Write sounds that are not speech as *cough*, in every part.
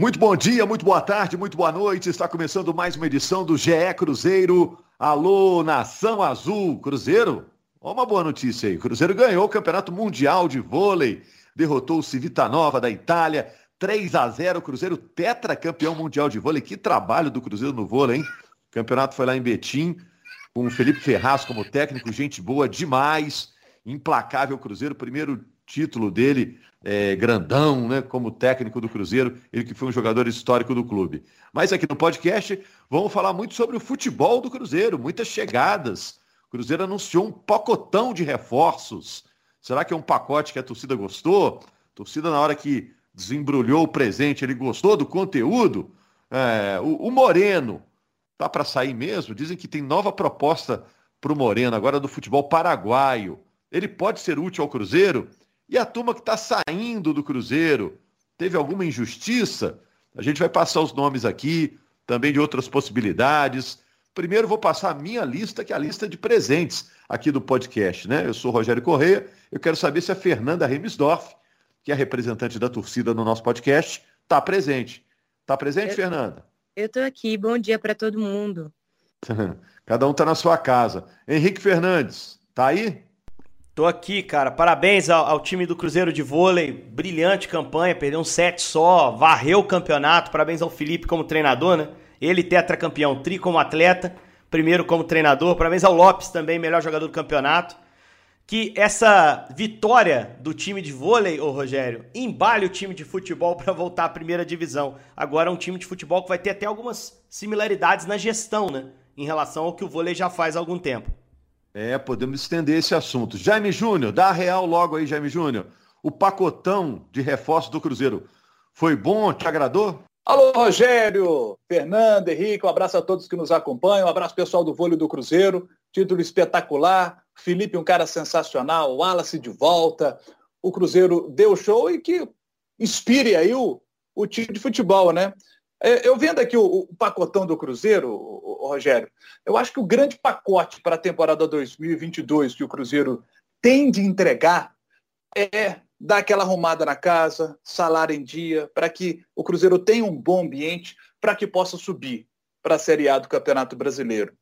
Muito bom dia, muito boa tarde, muito boa noite. Está começando mais uma edição do GE Cruzeiro. Alô, Nação Azul. Cruzeiro, Olha uma boa notícia aí. Cruzeiro ganhou o Campeonato Mundial de Vôlei. Derrotou o Civitanova da Itália. 3 a 0 Cruzeiro tetracampeão mundial de vôlei. Que trabalho do Cruzeiro no vôlei, hein? O campeonato foi lá em Betim, com o Felipe Ferraz como técnico, gente boa demais. Implacável Cruzeiro, primeiro título dele, é, grandão, né, como técnico do Cruzeiro, ele que foi um jogador histórico do clube. Mas aqui no podcast vamos falar muito sobre o futebol do Cruzeiro, muitas chegadas. O Cruzeiro anunciou um pacotão de reforços. Será que é um pacote que a torcida gostou? A torcida, na hora que desembrulhou o presente, ele gostou do conteúdo? É, o, o Moreno, tá para sair mesmo? Dizem que tem nova proposta para o Moreno, agora do futebol paraguaio. Ele pode ser útil ao Cruzeiro? E a turma que está saindo do Cruzeiro, teve alguma injustiça? A gente vai passar os nomes aqui, também de outras possibilidades. Primeiro vou passar a minha lista, que é a lista de presentes aqui do podcast, né? Eu sou Rogério Correia, eu quero saber se a Fernanda Remisdorf, que é representante da torcida no nosso podcast, está presente. Está presente, eu, Fernanda? Eu estou aqui, bom dia para todo mundo. *laughs* Cada um está na sua casa. Henrique Fernandes, tá aí? Tô aqui, cara. Parabéns ao, ao, time do Cruzeiro de vôlei. Brilhante campanha, perdeu um set só, varreu o campeonato. Parabéns ao Felipe como treinador, né? Ele tetracampeão, tri como atleta, primeiro como treinador. Parabéns ao Lopes também, melhor jogador do campeonato. Que essa vitória do time de vôlei, ô Rogério, embale o time de futebol *laughs* para voltar à primeira divisão. Agora é um time de futebol que vai ter até algumas similaridades na gestão, né? Em relação ao que o vôlei já faz há algum tempo. É, podemos estender esse assunto. Jaime Júnior, dá real logo aí, Jaime Júnior. O pacotão de reforço do Cruzeiro foi bom? Te agradou? Alô, Rogério, Fernando, Henrique, um abraço a todos que nos acompanham, um abraço pessoal do vôlei do Cruzeiro, título espetacular, Felipe um cara sensacional, Wallace de volta, o Cruzeiro deu show e que inspire aí o, o time de futebol, né? É, eu vendo aqui o, o pacotão do Cruzeiro, Rogério, eu acho que o grande pacote para a temporada 2022 que o Cruzeiro tem de entregar é dar aquela arrumada na casa, salário em dia, para que o Cruzeiro tenha um bom ambiente, para que possa subir para a Série A do Campeonato Brasileiro.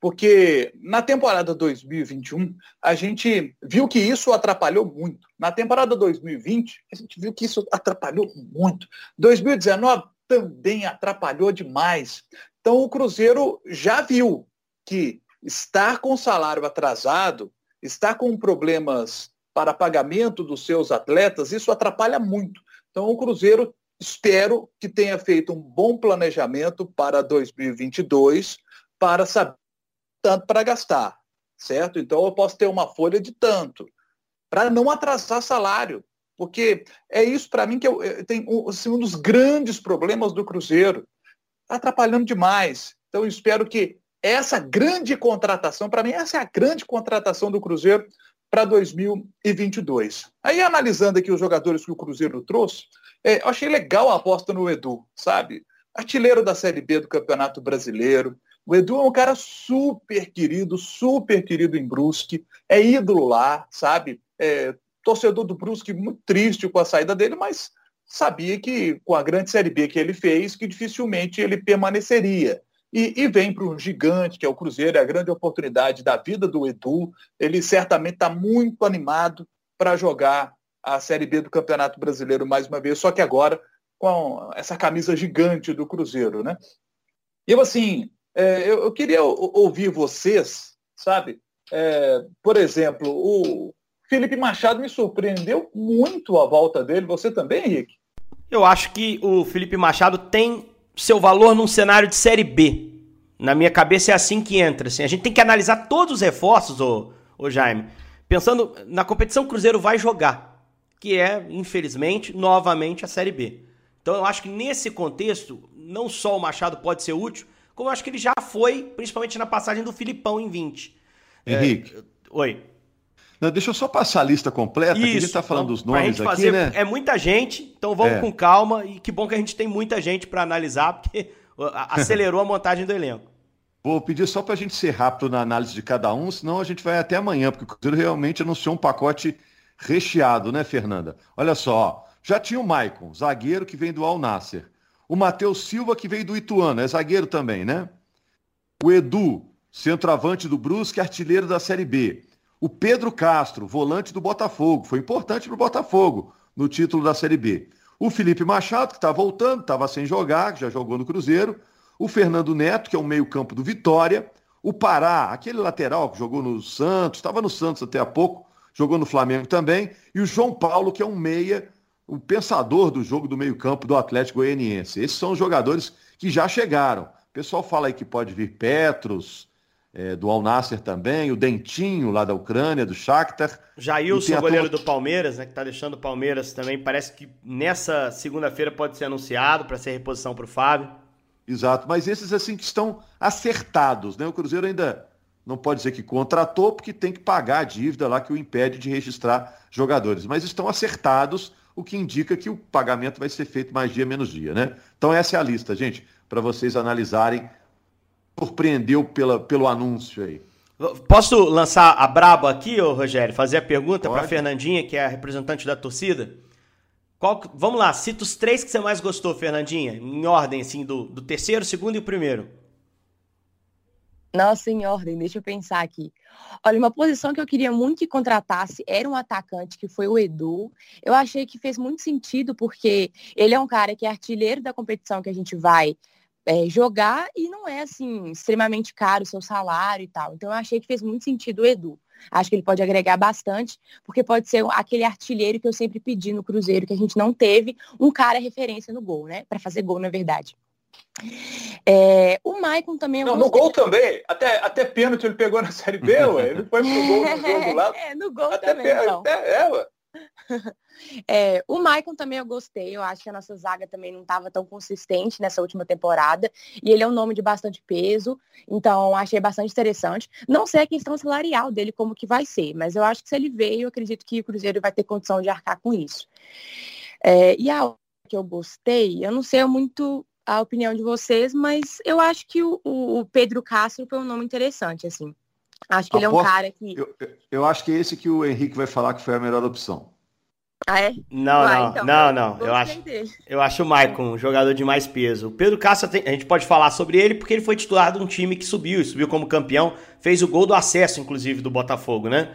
Porque na temporada 2021, a gente viu que isso atrapalhou muito. Na temporada 2020, a gente viu que isso atrapalhou muito. 2019, também atrapalhou demais. Então o Cruzeiro já viu que estar com salário atrasado, estar com problemas para pagamento dos seus atletas, isso atrapalha muito. Então o Cruzeiro espero que tenha feito um bom planejamento para 2022 para saber tanto para gastar, certo? Então eu posso ter uma folha de tanto para não atrasar salário. Porque é isso para mim que eu, eu tenho assim, um dos grandes problemas do Cruzeiro. Atrapalhando demais. Então espero que essa grande contratação, para mim, essa é a grande contratação do Cruzeiro para 2022. Aí, analisando aqui os jogadores que o Cruzeiro trouxe, é, eu achei legal a aposta no Edu, sabe? Artilheiro da Série B do Campeonato Brasileiro. O Edu é um cara super querido, super querido em Brusque, é ídolo lá, sabe? É, torcedor do Brusque muito triste com a saída dele, mas sabia que com a grande Série B que ele fez, que dificilmente ele permaneceria. E, e vem para um gigante, que é o Cruzeiro, é a grande oportunidade da vida do Edu. Ele certamente está muito animado para jogar a Série B do Campeonato Brasileiro mais uma vez, só que agora com essa camisa gigante do Cruzeiro, né? E eu, assim, é, eu, eu, queria ouvir vocês, sabe? É, por exemplo, o, Felipe Machado me surpreendeu muito a volta dele. Você também, Henrique? Eu acho que o Felipe Machado tem seu valor num cenário de Série B. Na minha cabeça é assim que entra. Assim. A gente tem que analisar todos os reforços, ô, ô Jaime, pensando na competição o Cruzeiro vai jogar, que é, infelizmente, novamente a Série B. Então eu acho que nesse contexto, não só o Machado pode ser útil, como eu acho que ele já foi, principalmente na passagem do Filipão em 20. Henrique. É, oi. Não, deixa eu só passar a lista completa, Isso, que a gente está falando então, dos nomes aqui, fazer, né? É muita gente, então vamos é. com calma. E que bom que a gente tem muita gente para analisar, porque *laughs* acelerou a montagem do elenco. Vou pedir só para a gente ser rápido na análise de cada um, senão a gente vai até amanhã, porque o Cruzeiro realmente anunciou um pacote recheado, né, Fernanda? Olha só, já tinha o Maicon, zagueiro que vem do Al Nasser. O Matheus Silva, que veio do Ituano, é zagueiro também, né? O Edu, centroavante do Brusque, artilheiro da Série B. O Pedro Castro, volante do Botafogo, foi importante para o Botafogo no título da Série B. O Felipe Machado, que está voltando, estava sem jogar, já jogou no Cruzeiro. O Fernando Neto, que é o meio-campo do Vitória. O Pará, aquele lateral que jogou no Santos, estava no Santos até há pouco, jogou no Flamengo também. E o João Paulo, que é um meia, o pensador do jogo do meio-campo do Atlético Goianiense. Esses são os jogadores que já chegaram. O pessoal fala aí que pode vir Petros, é, do Al Nasser também, o Dentinho lá da Ucrânia, do Shakhtar. Jailson, goleiro do Palmeiras, né, que está deixando o Palmeiras também. Parece que nessa segunda-feira pode ser anunciado para ser reposição para o Fábio. Exato, mas esses assim que estão acertados, né? O Cruzeiro ainda não pode dizer que contratou, porque tem que pagar a dívida lá que o impede de registrar jogadores. Mas estão acertados, o que indica que o pagamento vai ser feito mais dia menos dia, né? Então essa é a lista, gente para vocês analisarem. Surpreendeu pela, pelo anúncio aí. Posso lançar a braba aqui, ô Rogério? Fazer a pergunta para Fernandinha, que é a representante da torcida? Qual, vamos lá, cita os três que você mais gostou, Fernandinha, em ordem, assim, do, do terceiro, segundo e o primeiro. Nossa, em ordem, deixa eu pensar aqui. Olha, uma posição que eu queria muito que contratasse era um atacante, que foi o Edu. Eu achei que fez muito sentido, porque ele é um cara que é artilheiro da competição que a gente vai é, jogar e não é assim extremamente caro o seu salário e tal. Então eu achei que fez muito sentido o Edu. Acho que ele pode agregar bastante, porque pode ser aquele artilheiro que eu sempre pedi no Cruzeiro, que a gente não teve, um cara referência no gol, né? Para fazer gol, na verdade. É, o Maicon também. Não, no gol também. Até, até pênalti ele pegou na Série B, ué. Ele foi pro gol no jogo *laughs* lá. É, no gol até também. Então. Até, é, ué. *laughs* É, o Maicon também eu gostei, eu acho que a nossa zaga também não estava tão consistente nessa última temporada, e ele é um nome de bastante peso, então achei bastante interessante. Não sei a questão salarial dele, como que vai ser, mas eu acho que se ele veio, eu acredito que o Cruzeiro vai ter condição de arcar com isso. É, e a que eu gostei, eu não sei muito a opinião de vocês, mas eu acho que o, o Pedro Castro foi um nome interessante, assim. Acho que Aposto, ele é um cara que. Eu, eu, acho que é esse que o Henrique vai falar que foi a melhor opção. Ah, é? Não, não, então, não, não. Eu acho, eu acho o Maicon um jogador de mais peso. O Pedro Castro, a gente pode falar sobre ele porque ele foi titular de um time que subiu, subiu como campeão, fez o gol do acesso, inclusive, do Botafogo, né?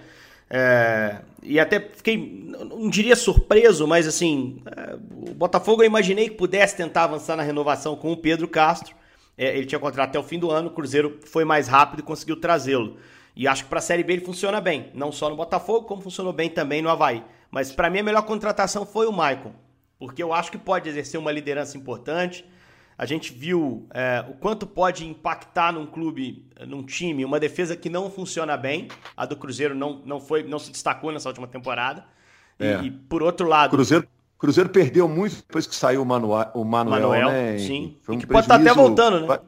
É, e até fiquei, não diria surpreso, mas assim, é, o Botafogo eu imaginei que pudesse tentar avançar na renovação com o Pedro Castro. É, ele tinha contrato até o fim do ano, o Cruzeiro foi mais rápido e conseguiu trazê-lo. E acho que para a Série B ele funciona bem, não só no Botafogo, como funcionou bem também no Havaí. Mas para mim a melhor contratação foi o Maicon, porque eu acho que pode exercer uma liderança importante. A gente viu é, o quanto pode impactar num clube, num time, uma defesa que não funciona bem. A do Cruzeiro não, não, foi, não se destacou nessa última temporada. É. E, e, por outro lado. Cruzeiro, Cruzeiro perdeu muito depois que saiu o, Manuel, o Manuel, Manuel né? Sim. Foi um e que pode estar tá até voltando, né?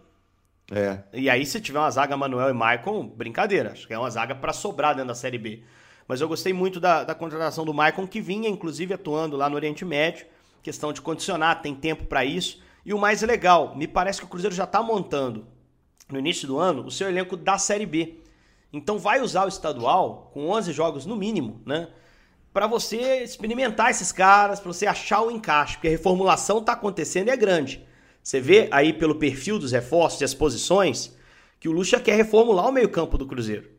É. E aí, se tiver uma zaga Manuel e Maicon, brincadeira. Acho que é uma zaga para sobrar dentro da Série B. Mas eu gostei muito da, da contratação do Maicon, que vinha, inclusive, atuando lá no Oriente Médio. Questão de condicionar, tem tempo para isso. E o mais legal, me parece que o Cruzeiro já está montando, no início do ano, o seu elenco da Série B. Então vai usar o estadual, com 11 jogos no mínimo, né? Para você experimentar esses caras, para você achar o encaixe, porque a reformulação está acontecendo e é grande. Você vê aí pelo perfil dos reforços e as posições que o Lucha quer reformular o meio-campo do Cruzeiro.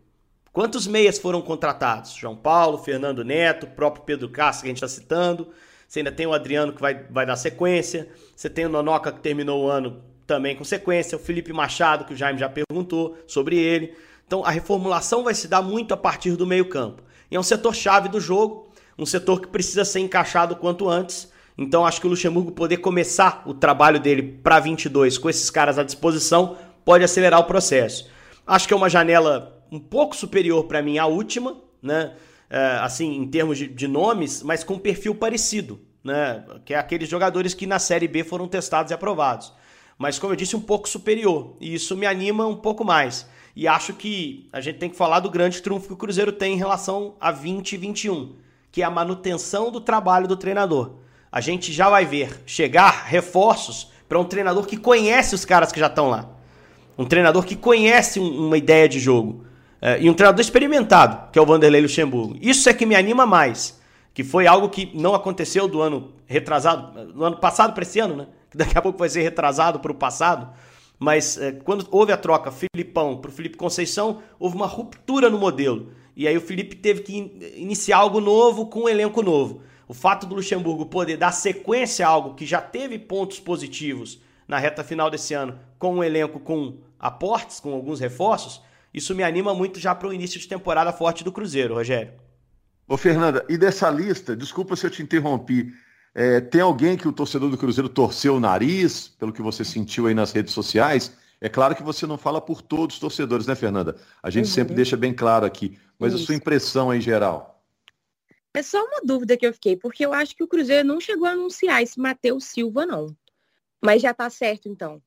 Quantos meias foram contratados? João Paulo, Fernando Neto, próprio Pedro Castro, que a gente está citando. Você ainda tem o Adriano que vai, vai dar sequência. Você tem o Nonoca que terminou o ano também com sequência. O Felipe Machado, que o Jaime já perguntou sobre ele. Então a reformulação vai se dar muito a partir do meio-campo. E é um setor-chave do jogo, um setor que precisa ser encaixado quanto antes. Então acho que o Luxemburgo poder começar o trabalho dele para 22 com esses caras à disposição pode acelerar o processo. Acho que é uma janela um pouco superior para mim à última, né? É, assim, em termos de, de, nomes, mas com perfil parecido, né? Que é aqueles jogadores que na Série B foram testados e aprovados. Mas, como eu disse, um pouco superior. E isso me anima um pouco mais. E acho que a gente tem que falar do grande trunfo que o Cruzeiro tem em relação a 2021, que é a manutenção do trabalho do treinador. A gente já vai ver chegar reforços para um treinador que conhece os caras que já estão lá. Um treinador que conhece uma ideia de jogo. É, e um treinador experimentado, que é o Vanderlei Luxemburgo. Isso é que me anima mais. Que foi algo que não aconteceu do ano retrasado, do ano passado para esse ano, né? que daqui a pouco vai ser retrasado para o passado. Mas é, quando houve a troca Filipão para o Felipe Conceição, houve uma ruptura no modelo. E aí o Felipe teve que iniciar algo novo com um elenco novo. O fato do Luxemburgo poder dar sequência a algo que já teve pontos positivos na reta final desse ano, com um elenco com aportes, com alguns reforços, isso me anima muito já para o início de temporada forte do Cruzeiro, Rogério. Ô, Fernanda, e dessa lista, desculpa se eu te interrompi, é, tem alguém que o torcedor do Cruzeiro torceu o nariz, pelo que você sentiu aí nas redes sociais? É claro que você não fala por todos os torcedores, né, Fernanda? A gente uhum. sempre deixa bem claro aqui. Mas Isso. a sua impressão aí, geral? É só uma dúvida que eu fiquei, porque eu acho que o Cruzeiro não chegou a anunciar esse Matheus Silva, não. Mas já tá certo, então.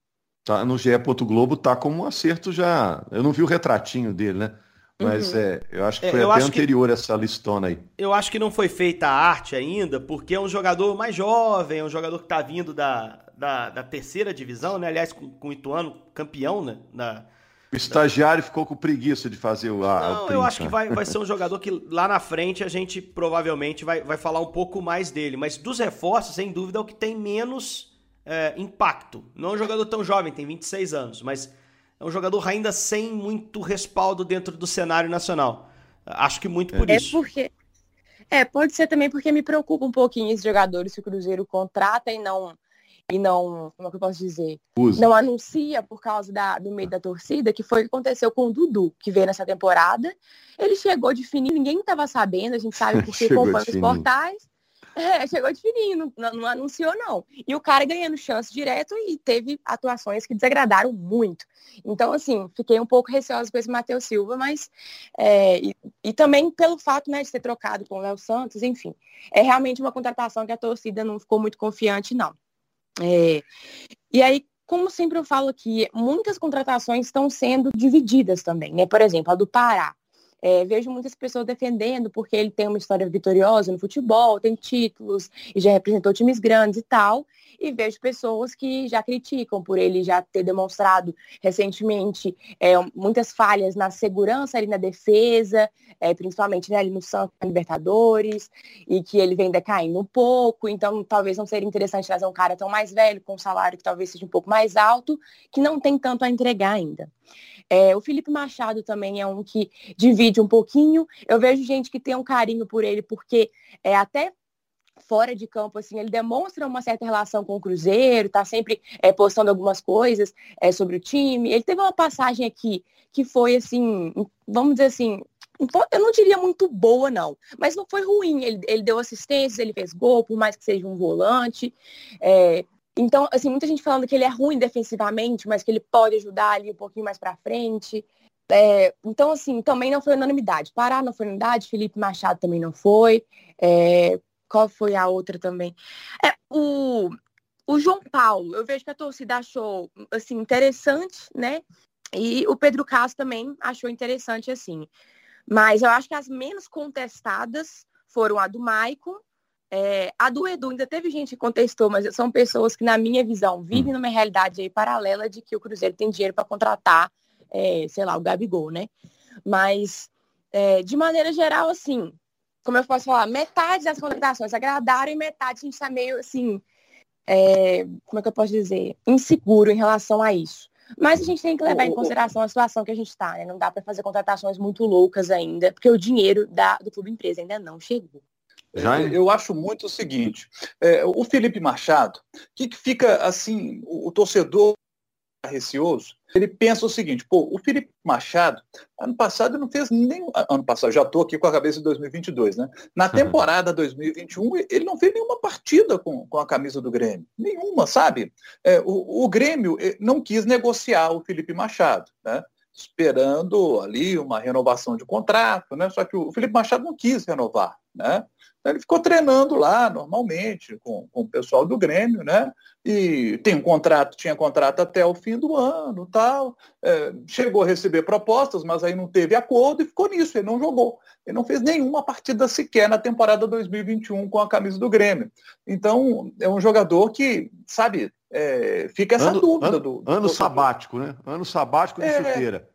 Tá, no GE. Globo tá como um acerto já. Eu não vi o retratinho dele, né? Mas uhum. é, eu acho que é, foi é, até anterior que, essa listona aí. Eu acho que não foi feita a arte ainda, porque é um jogador mais jovem, é um jogador que está vindo da, da, da, terceira divisão, né? Aliás, com, com o Ituano campeão, né? Da, o estagiário ficou com preguiça de fazer o. A, não, o eu acho que vai, vai ser um *laughs* jogador que lá na frente a gente provavelmente vai, vai falar um pouco mais dele. Mas dos reforços, sem dúvida, é o que tem menos é, impacto. Não é um jogador tão jovem, tem 26 anos, mas é um jogador ainda sem muito respaldo dentro do cenário nacional. Acho que muito por é isso. Porque... É, pode ser também porque me preocupa um pouquinho esses jogadores que o Cruzeiro contrata e não e não, como é que eu posso dizer? Usa. Não anuncia por causa da, do meio da torcida, que foi o que aconteceu com o Dudu, que veio nessa temporada. Ele chegou de fininho, ninguém estava sabendo, a gente sabe *laughs* porque acompanha os portais. *laughs* É, chegou de fininho, não, não, anunciou não. E o cara ganhando chance direto e teve atuações que desagradaram muito. Então, assim, fiquei um pouco receosa com esse Matheus Silva, mas é, e, e, também pelo fato né, de ter trocado com o Léo Santos, enfim. É realmente uma contratação que a torcida não ficou muito confiante, não. É, e aí, como sempre eu falo aqui, muitas contratações estão sendo divididas também, né? Por exemplo, a do Pará. É, vejo muitas pessoas defendendo porque ele tem uma história vitoriosa no futebol, tem títulos e já representou times grandes e tal. E vejo pessoas que já criticam por ele já ter demonstrado recentemente é, muitas falhas na segurança ali na defesa, é, principalmente né, ali no Santos Libertadores, e que ele vem decaindo um pouco. Então, talvez não seria interessante trazer um cara tão mais velho, com um salário que talvez seja um pouco mais alto, que não tem tanto a entregar ainda. É, o Felipe Machado também é um que divide um pouquinho. Eu vejo gente que tem um carinho por ele, porque é até fora de campo, assim, ele demonstra uma certa relação com o Cruzeiro, tá sempre é, postando algumas coisas é, sobre o time. Ele teve uma passagem aqui que foi, assim, vamos dizer assim, eu não diria muito boa, não, mas não foi ruim. Ele, ele deu assistências, ele fez gol, por mais que seja um volante. É, então, assim, muita gente falando que ele é ruim defensivamente, mas que ele pode ajudar ali um pouquinho mais para frente. É, então, assim, também não foi unanimidade. Pará não foi unanimidade, Felipe Machado também não foi. É, qual foi a outra também? É, o, o João Paulo, eu vejo que a torcida achou assim, interessante, né? E o Pedro Castro também achou interessante, assim. Mas eu acho que as menos contestadas foram a do Maicon é, a do Edu ainda teve gente que contestou, mas são pessoas que, na minha visão, vivem hum. numa realidade aí paralela de que o Cruzeiro tem dinheiro para contratar, é, sei lá, o Gabigol, né? Mas, é, de maneira geral, assim, como eu posso falar, metade das contratações agradaram e metade a gente está meio, assim, é, como é que eu posso dizer, inseguro em relação a isso. Mas a gente tem que levar em consideração a situação que a gente está, né? Não dá para fazer contratações muito loucas ainda, porque o dinheiro da, do clube empresa ainda não chegou. Já? Eu acho muito o seguinte, é, o Felipe Machado, que, que fica assim, o, o, torcedor receoso, ele pensa o seguinte, pô, o Felipe Machado, ano passado não fez nem, ano passado, já estou aqui com a cabeça de 2022, né? Na temporada 2021, ele não fez nenhuma partida com, com a camisa do Grêmio, nenhuma, sabe? É, o, o Grêmio eh, não quis negociar o Felipe Machado, né? esperando ali uma renovação de contrato, né? Só que o Felipe Machado não quis renovar, né? Ele ficou treinando lá normalmente com, com o pessoal do Grêmio, né? E tem um contrato, tinha contrato até o fim do ano, tal. É, chegou a receber propostas, mas aí não teve acordo e ficou nisso. Ele não jogou. Ele não fez nenhuma partida sequer na temporada 2021 com a camisa do Grêmio. Então é um jogador que, sabe, é, fica essa ano, dúvida ano, do, do ano sabático, né? Ano sabático de é, chuteira.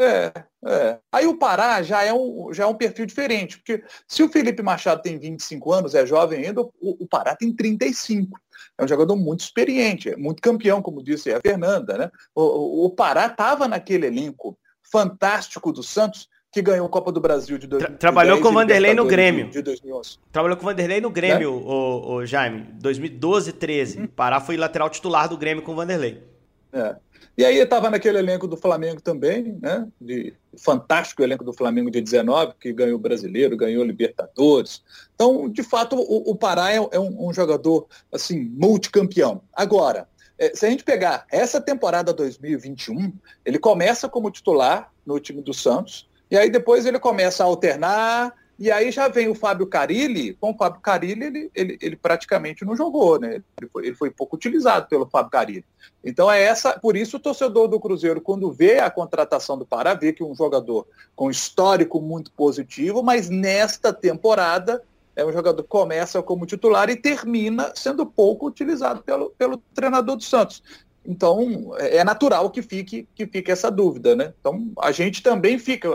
É, é. Aí o Pará já é, um, já é um perfil diferente, porque se o Felipe Machado tem 25 anos, é jovem ainda, o, o Pará tem 35. É um jogador muito experiente, é muito campeão, como disse a Fernanda. Né? O, o, o Pará estava naquele elenco fantástico do Santos, que ganhou a Copa do Brasil de 2010. Trabalhou com o Vanderlei no Grêmio. De 2011. Trabalhou com o Vanderlei no Grêmio, né? o, o, Jaime, 2012, 13. Hum. Pará foi lateral titular do Grêmio com o Vanderlei. É. E aí estava naquele elenco do Flamengo também, né? De fantástico elenco do Flamengo de 19, que ganhou o Brasileiro, ganhou o Libertadores. Então, de fato, o, o Pará é, é um, um, jogador assim multicampeão. Agora, é, se a gente pegar essa temporada 2021, ele começa como titular no time do Santos, e aí depois ele começa a alternar, e aí já vem o Fábio Carilli, com o Fábio Carilli ele, ele, ele praticamente não jogou, né? Ele foi, ele foi, pouco utilizado pelo Fábio Carilli. Então é essa, por isso o torcedor do Cruzeiro, quando vê a contratação do Pará, vê que um jogador com histórico muito positivo, mas nesta temporada é um jogador que começa como titular e termina sendo pouco utilizado pelo, pelo treinador do Santos. Então, é, é natural que fique, que fique essa dúvida, né? Então, a gente também fica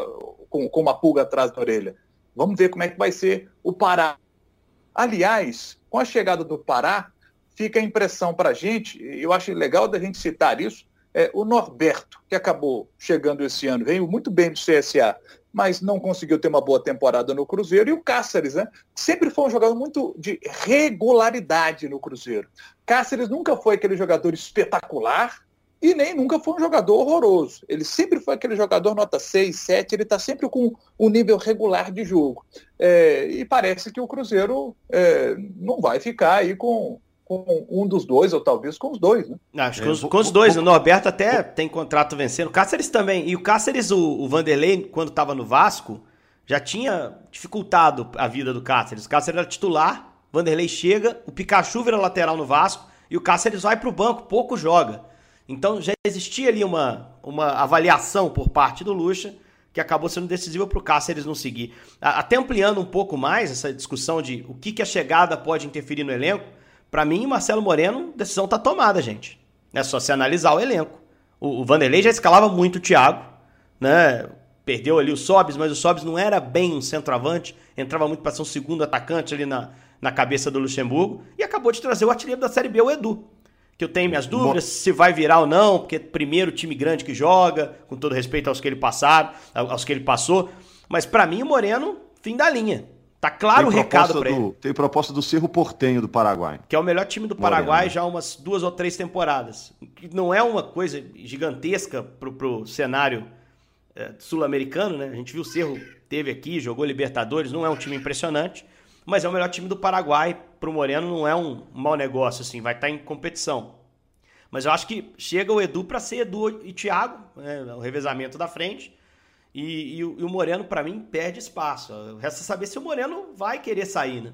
com, com uma pulga atrás da orelha. Vamos ver como é que vai ser o Pará. Aliás, com a chegada do Pará, fica a impressão para a gente, eu acho legal da gente citar isso, é, o Norberto, que acabou chegando esse ano, veio muito bem do CSA, mas não conseguiu ter uma boa temporada no Cruzeiro, e o Cáceres, né? Sempre foi um jogador muito de regularidade no Cruzeiro. Cáceres nunca foi aquele jogador espetacular, e nem nunca foi um jogador horroroso. Ele sempre foi aquele jogador nota 6, 7, ele está sempre com um nível regular de jogo. É, e parece que o Cruzeiro é, não vai ficar aí com, com um dos dois, ou talvez com os dois, né? Acho que é, com, com os dois. O Norberto até tem contrato vencendo. O Cáceres também. E o Cáceres, o, o Vanderlei, quando estava no Vasco, já tinha dificultado a vida do Cáceres. O Cáceres era titular, Vanderlei chega, o Pikachu vira lateral no Vasco e o Cáceres vai para o banco, pouco joga. Então já existia ali uma, uma avaliação por parte do Lucha que acabou sendo decisiva para o Cáceres não seguir. Até ampliando um pouco mais essa discussão de o que, que a chegada pode interferir no elenco, para mim, Marcelo Moreno, decisão está tomada, gente. É só se analisar o elenco. O, o Vanderlei já escalava muito o Thiago, né? Perdeu ali o Sobis, mas o Sobis não era bem um centroavante, entrava muito para ser um segundo atacante ali na, na cabeça do Luxemburgo, e acabou de trazer o artilheiro da Série B, o Edu que eu tenho minhas dúvidas se vai virar ou não, porque é primeiro time grande que joga, com todo respeito aos que ele passaram, aos que ele passou, mas para mim o Moreno fim da linha. Tá claro o recado para ele. Tem proposta do Cerro Portenho do Paraguai. Que é o melhor time do Paraguai Moreno. já há umas duas ou três temporadas. Que não é uma coisa gigantesca pro, pro cenário é, sul-americano, né? A gente viu o Cerro teve aqui, jogou Libertadores, não é um time impressionante, mas é o melhor time do Paraguai. Para o Moreno não é um mau negócio, assim, vai estar tá em competição. Mas eu acho que chega o Edu para ser Edu e Thiago, né, o revezamento da frente. E, e, e o Moreno, para mim, perde espaço. Resta saber se o Moreno vai querer sair, né?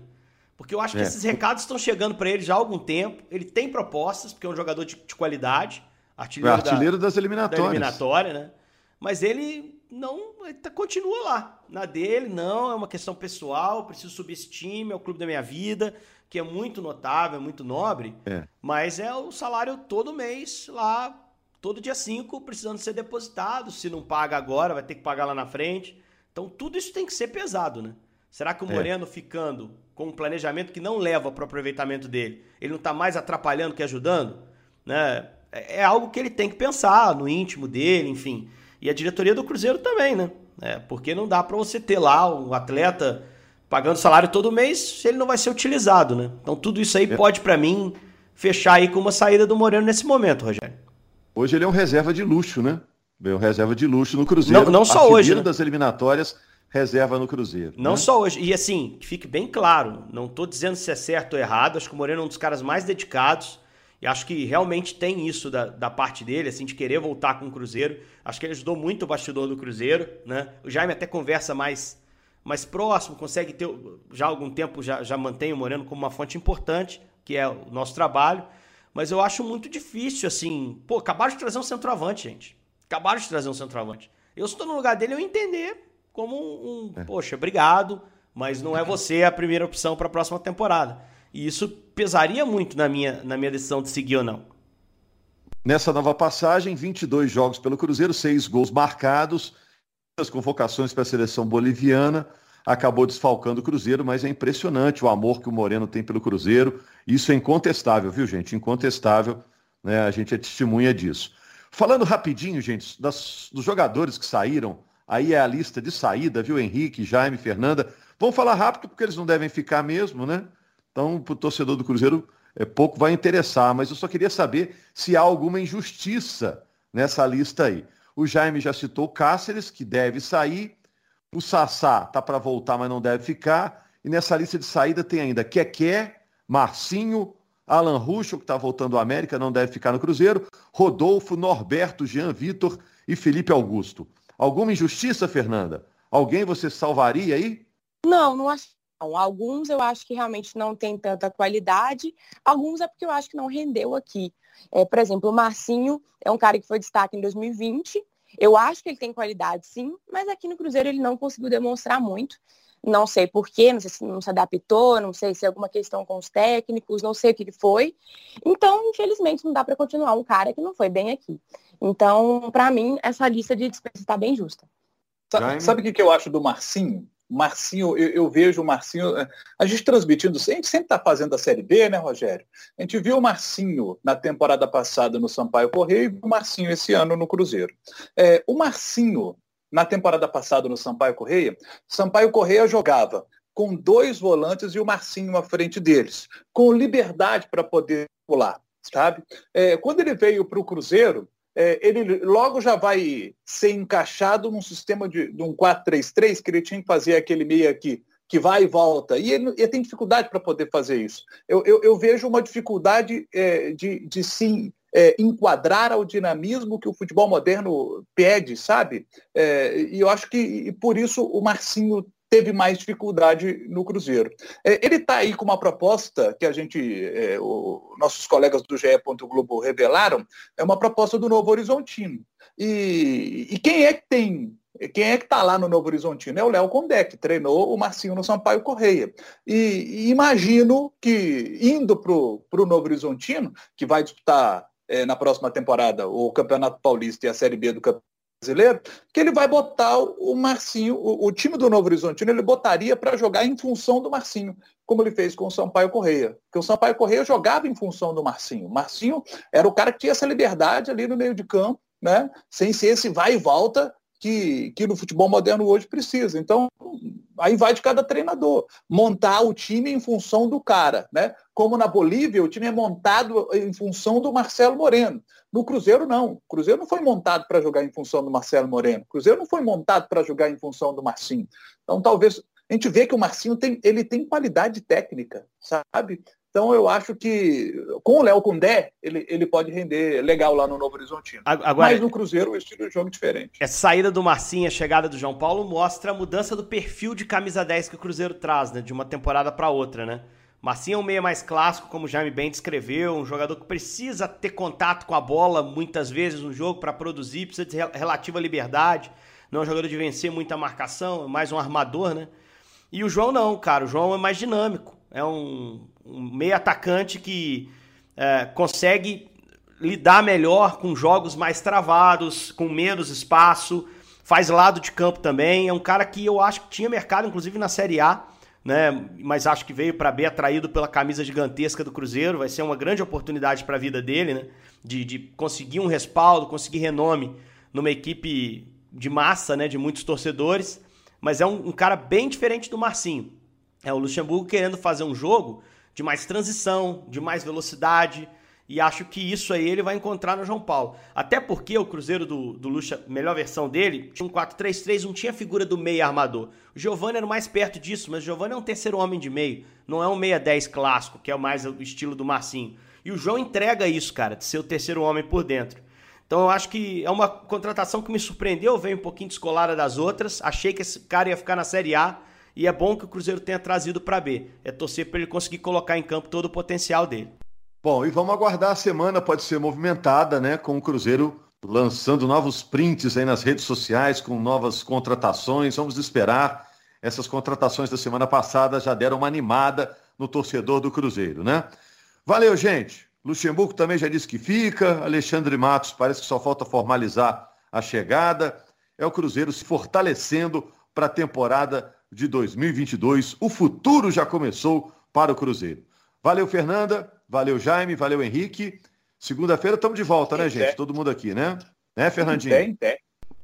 Porque eu acho que é. esses recados estão chegando para ele já há algum tempo. Ele tem propostas, porque é um jogador de, de qualidade. Artilheiro, é artilheiro da, das eliminatórias. Da eliminatória, né? Mas ele não tá, continua lá. Na dele, não, é uma questão pessoal, preciso subir esse time, é o clube da minha vida, que é muito notável, é muito nobre, é. mas é o salário todo mês lá, todo dia 5, precisando ser depositado. Se não paga agora, vai ter que pagar lá na frente. Então tudo isso tem que ser pesado, né? Será que o é. Moreno é. ficando com um planejamento que não leva para o aproveitamento dele, ele não está mais atrapalhando que ajudando? Né? É, é algo que ele tem que pensar no íntimo dele, enfim. E a diretoria do Cruzeiro também, né? É, porque não dá para você ter lá um atleta pagando salário todo mês se ele não vai ser utilizado, né? Então tudo isso aí é. pode, para mim, fechar aí com uma saída do Moreno nesse momento, Rogério. Hoje ele é um reserva de luxo, né? É um reserva de luxo no Cruzeiro. Não, não só hoje. Né? das eliminatórias, reserva no Cruzeiro. Não né? só hoje. E assim, que fique bem claro, não estou dizendo se é certo ou errado, acho que o Moreno é um dos caras mais dedicados e acho que realmente tem isso da, da parte dele, assim, de querer voltar com o Cruzeiro. Acho que ele ajudou muito o bastidor do Cruzeiro, né? O Jaime até conversa mais, mais próximo, consegue ter, já há algum tempo já, já mantém o Moreno como uma fonte importante, que é o nosso trabalho. Mas eu acho muito difícil, assim. Pô, acabaram de trazer um centroavante, gente. Acabaram de trazer um centroavante. Eu estou no lugar dele, eu entender como um, um é. poxa, obrigado, mas não é você a primeira opção para a próxima temporada. E isso pesaria muito na minha, na minha decisão de seguir ou não. Nessa nova passagem, 22 jogos pelo Cruzeiro, 6 gols marcados, as convocações para a seleção boliviana, acabou desfalcando o Cruzeiro, mas é impressionante o amor que o Moreno tem pelo Cruzeiro. Isso é incontestável, viu, gente? Incontestável, né? A gente é testemunha disso. Falando rapidinho, gente, das, dos jogadores que saíram, aí é a lista de saída, viu? Henrique, Jaime, Fernanda. Vamos falar rápido, porque eles não devem ficar mesmo, né? Então, para o torcedor do Cruzeiro, é, pouco vai interessar, mas eu só queria saber se há alguma injustiça nessa lista aí. O Jaime já citou Cáceres, que deve sair. O Sassá tá para voltar, mas não deve ficar. E nessa lista de saída tem ainda Keké, Marcinho, Alan Ruschel, que está voltando à América, não deve ficar no Cruzeiro. Rodolfo, Norberto, Jean Vitor e Felipe Augusto. Alguma injustiça, Fernanda? Alguém você salvaria aí? Não, não acho Alguns eu acho que realmente não tem tanta qualidade, alguns é porque eu acho que não rendeu aqui. É, por exemplo, o Marcinho é um cara que foi destaque em 2020. Eu acho que ele tem qualidade, sim, mas aqui no Cruzeiro ele não conseguiu demonstrar muito. Não sei porquê, não sei se não se adaptou, não sei se é alguma questão com os técnicos, não sei o que foi. Então, infelizmente, não dá para continuar um cara que não foi bem aqui. Então, para mim, essa lista de dispensa está bem justa. Sabe o que eu acho do Marcinho? Marcinho, eu, eu, vejo o Marcinho, é, a gente transmitindo, a gente sempre está fazendo a Série B, né, Rogério? A gente viu o Marcinho na temporada passada no Sampaio Correio e o Marcinho esse ano no Cruzeiro. É, o Marcinho, na temporada passada no Sampaio Correia, Sampaio Correia jogava com dois volantes e o Marcinho à frente deles, com liberdade para poder pular, sabe? É, quando ele veio para o Cruzeiro, é, ele logo já vai ser encaixado num sistema de, de um 4-3-3, que ele tinha que fazer aquele meio aqui, que vai e volta. E ele, ele tem dificuldade para poder fazer isso. Eu, eu, eu vejo uma dificuldade é, de, de sim é, enquadrar ao dinamismo que o futebol moderno pede, sabe? É, e eu acho que e por isso o Marcinho teve mais dificuldade no Cruzeiro. É, ele está aí com uma proposta que a gente, é, o, nossos colegas do GE. Globo revelaram, é uma proposta do Novo Horizontino. E, e quem é que tem quem é que está lá no Novo Horizontino? É o Léo Condé, que treinou o Marcinho no Sampaio Correia. E, e imagino que, indo para o Novo Horizontino, que vai disputar é, na próxima temporada o Campeonato Paulista e a Série B do Campeonato brasileiro, que ele vai botar o Marcinho, o, o time do Novo Horizontino, ele botaria para jogar em função do Marcinho, como ele fez com o Sampaio Correia. Porque o Sampaio Correia jogava em função do Marcinho. O Marcinho era o cara que tinha essa liberdade ali no meio de campo, né? sem ser esse vai e volta que, que no futebol moderno hoje precisa. Então, aí vai de cada treinador. Montar o time em função do cara. Né? Como na Bolívia, o time é montado em função do Marcelo Moreno. No Cruzeiro, não. O Cruzeiro não foi montado para jogar em função do Marcelo Moreno. O Cruzeiro não foi montado para jogar em função do Marcinho. Então, talvez. A gente vê que o Marcinho tem, ele tem qualidade técnica, sabe? Então eu acho que com o Léo Condé, ele, ele pode render legal lá no Novo Horizontino. Agora, Mas no Cruzeiro o estilo de jogo é diferente. Essa saída do Marcinho, a chegada do João Paulo, mostra a mudança do perfil de camisa 10 que o Cruzeiro traz, né? De uma temporada para outra, né? Marcinho é um meia mais clássico, como o Jaime bem descreveu, um jogador que precisa ter contato com a bola muitas vezes no jogo para produzir, precisa de relativa liberdade, não é um jogador de vencer muita marcação, é mais um armador, né? E o João não, cara, o João é mais dinâmico, é um, um meia atacante que é, consegue lidar melhor com jogos mais travados, com menos espaço, faz lado de campo também, é um cara que eu acho que tinha mercado, inclusive na Série A, né? Mas acho que veio para B atraído pela camisa gigantesca do Cruzeiro. Vai ser uma grande oportunidade para a vida dele, né? De, de conseguir um respaldo, conseguir renome numa equipe de massa, né? De muitos torcedores. Mas é um, um cara bem diferente do Marcinho. É o Luxemburgo querendo fazer um jogo de mais transição, de mais velocidade, e acho que isso aí ele vai encontrar no João Paulo. Até porque o Cruzeiro do, do Lucha, melhor versão dele, tinha um 4-3-3, não tinha figura do meio armador. O Giovanni era mais perto disso, mas o Giovanni é um terceiro homem de meio. Não é um meia 10 clássico, que é mais o estilo do Marcinho. E o João entrega isso, cara, de ser o terceiro homem por dentro. Então eu acho que é uma contratação que me surpreendeu, veio um pouquinho descolada das outras. Achei que esse cara ia ficar na Série A e é bom que o Cruzeiro tenha trazido para B. É torcer para ele conseguir colocar em campo todo o potencial dele. Bom, e vamos aguardar a semana, pode ser movimentada, né? Com o Cruzeiro lançando novos prints aí nas redes sociais, com novas contratações. Vamos esperar. Essas contratações da semana passada já deram uma animada no torcedor do Cruzeiro, né? Valeu, gente. Luxemburgo também já disse que fica. Alexandre Matos parece que só falta formalizar a chegada. É o Cruzeiro se fortalecendo para a temporada de 2022. O futuro já começou para o Cruzeiro. Valeu, Fernanda. Valeu, Jaime. Valeu, Henrique. Segunda-feira estamos de volta, né, gente? Todo mundo aqui, né? Né, Fernandinho? Tem, tem.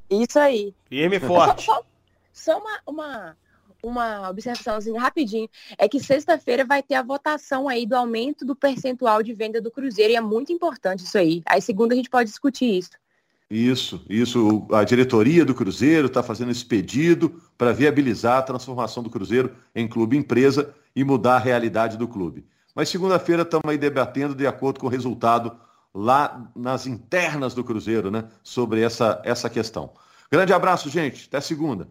Isso aí. Firme e forte. Só, só uma, uma, uma observaçãozinha rapidinho. É que sexta-feira vai ter a votação aí do aumento do percentual de venda do Cruzeiro e é muito importante isso aí. Aí segunda a gente pode discutir isso. Isso, isso. A diretoria do Cruzeiro está fazendo esse pedido para viabilizar a transformação do Cruzeiro em clube empresa e mudar a realidade do clube. Mas segunda-feira estamos aí debatendo de acordo com o resultado lá nas internas do Cruzeiro, né? Sobre essa, essa questão. Grande abraço, gente. Até segunda.